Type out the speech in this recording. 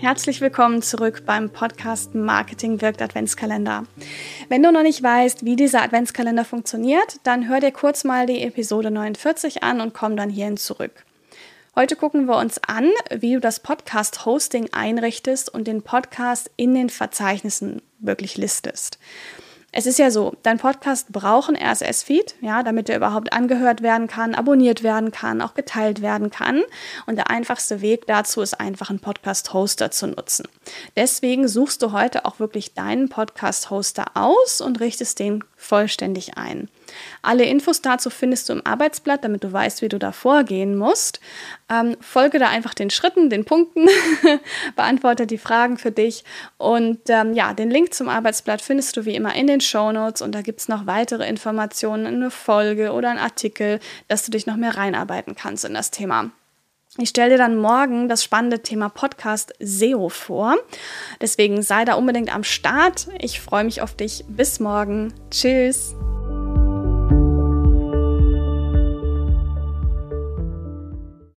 Herzlich willkommen zurück beim Podcast Marketing wirkt Adventskalender. Wenn du noch nicht weißt, wie dieser Adventskalender funktioniert, dann hör dir kurz mal die Episode 49 an und komm dann hierhin zurück. Heute gucken wir uns an, wie du das Podcast-Hosting einrichtest und den Podcast in den Verzeichnissen wirklich listest. Es ist ja so, dein Podcast braucht ein RSS-Feed, ja, damit er überhaupt angehört werden kann, abonniert werden kann, auch geteilt werden kann. Und der einfachste Weg dazu ist einfach einen Podcast-Hoster zu nutzen. Deswegen suchst du heute auch wirklich deinen Podcast-Hoster aus und richtest den vollständig ein. Alle Infos dazu findest du im Arbeitsblatt, damit du weißt, wie du da vorgehen musst. Ähm, folge da einfach den Schritten, den Punkten, beantworte die Fragen für dich. Und ähm, ja, den Link zum Arbeitsblatt findest du wie immer in den Show Notes und da gibt es noch weitere Informationen, eine Folge oder einen Artikel, dass du dich noch mehr reinarbeiten kannst in das Thema. Ich stelle dir dann morgen das spannende Thema Podcast SEO vor. Deswegen sei da unbedingt am Start. Ich freue mich auf dich. Bis morgen. Tschüss.